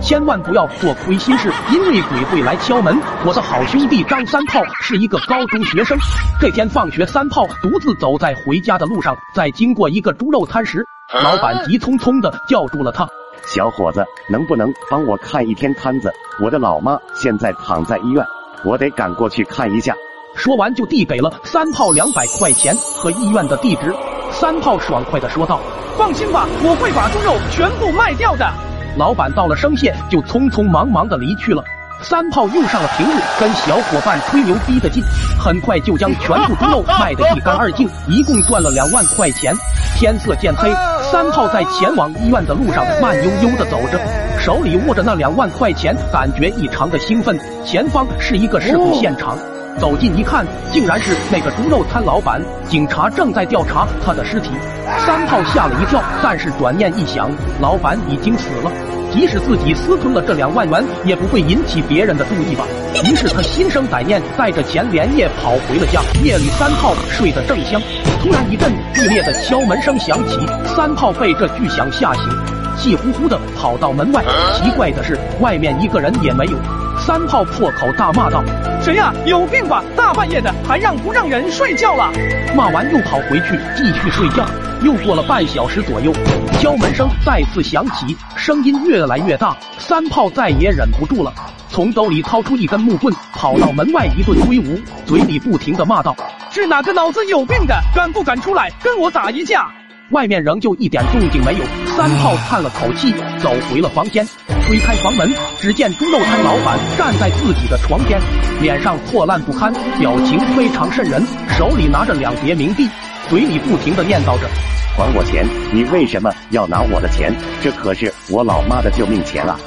千万不要做亏心事，因为鬼会来敲门。我的好兄弟张三炮是一个高中学生。这天放学，三炮独自走在回家的路上，在经过一个猪肉摊时，老板急匆匆的叫住了他：“小伙子，能不能帮我看一天摊子？我的老妈现在躺在医院，我得赶过去看一下。”说完就递给了三炮两百块钱和医院的地址。三炮爽快的说道：“放心吧，我会把猪肉全部卖掉的。”老板道了声谢，就匆匆忙忙的离去了。三炮用上了平日跟小伙伴吹牛逼的劲，很快就将全部猪肉卖得一干二净，一共赚了两万块钱。天色渐黑，三炮在前往医院的路上慢悠悠的走着，手里握着那两万块钱，感觉异常的兴奋。前方是一个事故现场。走近一看，竟然是那个猪肉摊老板。警察正在调查他的尸体。三炮吓了一跳，但是转念一想，老板已经死了，即使自己私吞了这两万元，也不会引起别人的注意吧。于是他心生歹念，带着钱连夜跑回了家。夜里，三炮睡得正香，突然一阵剧烈的敲门声响起，三炮被这巨响吓醒，气呼呼的跑到门外。奇怪的是，外面一个人也没有。三炮破口大骂道：“谁呀？有病吧！大半夜的还让不让人睡觉了？”骂完又跑回去继续睡觉。又过了半小时左右，敲门声再次响起，声音越来越大。三炮再也忍不住了，从兜里掏出一根木棍，跑到门外一顿挥舞，嘴里不停的骂道：“是哪个脑子有病的，敢不敢出来跟我打一架？”外面仍旧一点动静没有，三炮叹了口气，走回了房间，推开房门，只见猪肉摊老板站在自己的床边，脸上破烂不堪，表情非常瘆人，手里拿着两叠冥币，嘴里不停的念叨着：“还我钱！你为什么要拿我的钱？这可是我老妈的救命钱啊！”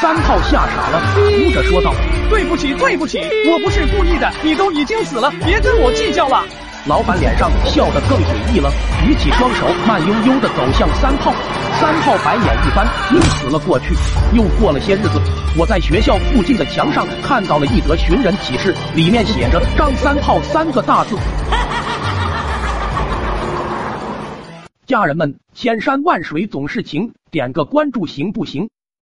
三炮吓傻了，哭着说道：“对不起，对不起，我不是故意的，你都已经死了，别跟我计较了。”老板脸上笑得更诡异了，举起双手，慢悠悠地走向三炮。三炮白眼一翻，晕死了过去。又过了些日子，我在学校附近的墙上看到了一则寻人启事，里面写着“张三炮”三个大字。家人们，千山万水总是情，点个关注行不行？